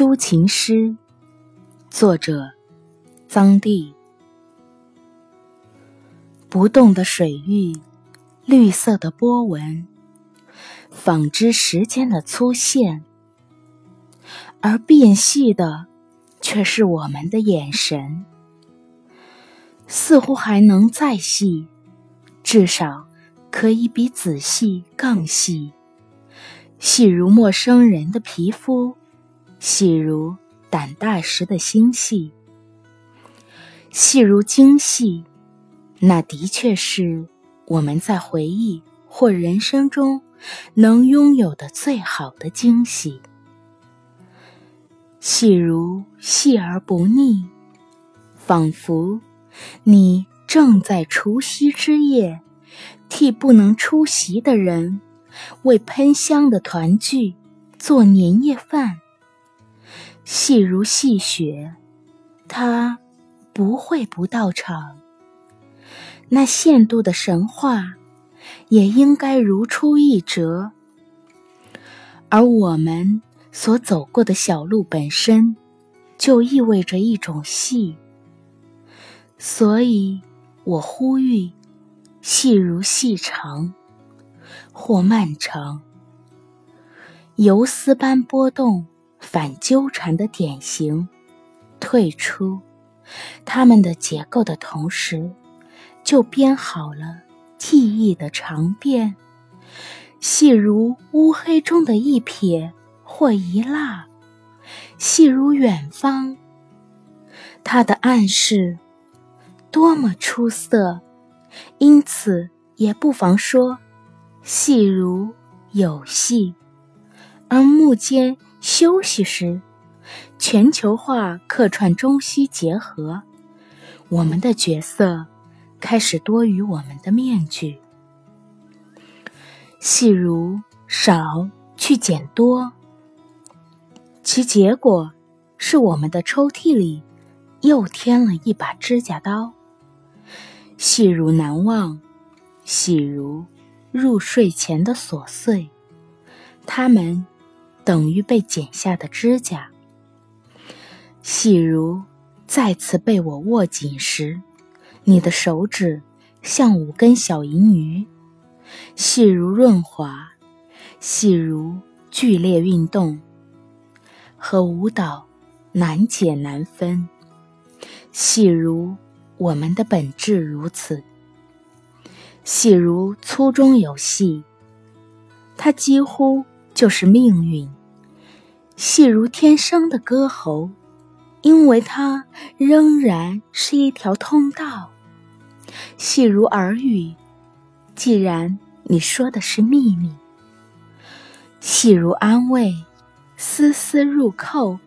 抒情诗，作者臧棣。不动的水域，绿色的波纹，纺织时间的粗线，而变细的，却是我们的眼神。似乎还能再细，至少可以比仔细更细，细如陌生人的皮肤。细如胆大时的心细，细如精细，那的确是我们在回忆或人生中能拥有的最好的惊喜。细如细而不腻，仿佛你正在除夕之夜，替不能出席的人为喷香的团聚做年夜饭。细如细雪，他不会不到场。那限度的神话，也应该如出一辙。而我们所走过的小路本身，就意味着一种细。所以我呼吁：细如细长，或漫长，游丝般波动。反纠缠的典型，退出它们的结构的同时，就编好了记忆的长辫，细如乌黑中的一撇或一捺，细如远方。它的暗示多么出色，因此也不妨说，细如有戏，而幕间。休息时，全球化客串中西结合，我们的角色开始多于我们的面具。细如少去减多，其结果是我们的抽屉里又添了一把指甲刀。细如难忘，细如入睡前的琐碎，他们。等于被剪下的指甲，细如再次被我握紧时，你的手指像五根小银鱼，细如润滑，细如剧烈运动，和舞蹈难解难分，细如我们的本质如此，细如粗中有细，它几乎。就是命运，细如天生的歌喉，因为它仍然是一条通道；细如耳语，既然你说的是秘密；细如安慰，丝丝入扣，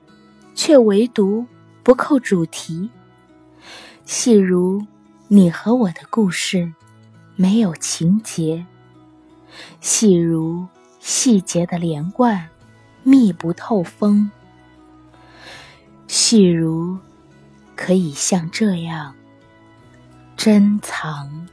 却唯独不扣主题；细如你和我的故事，没有情节；细如。细节的连贯，密不透风。细如，可以像这样珍藏。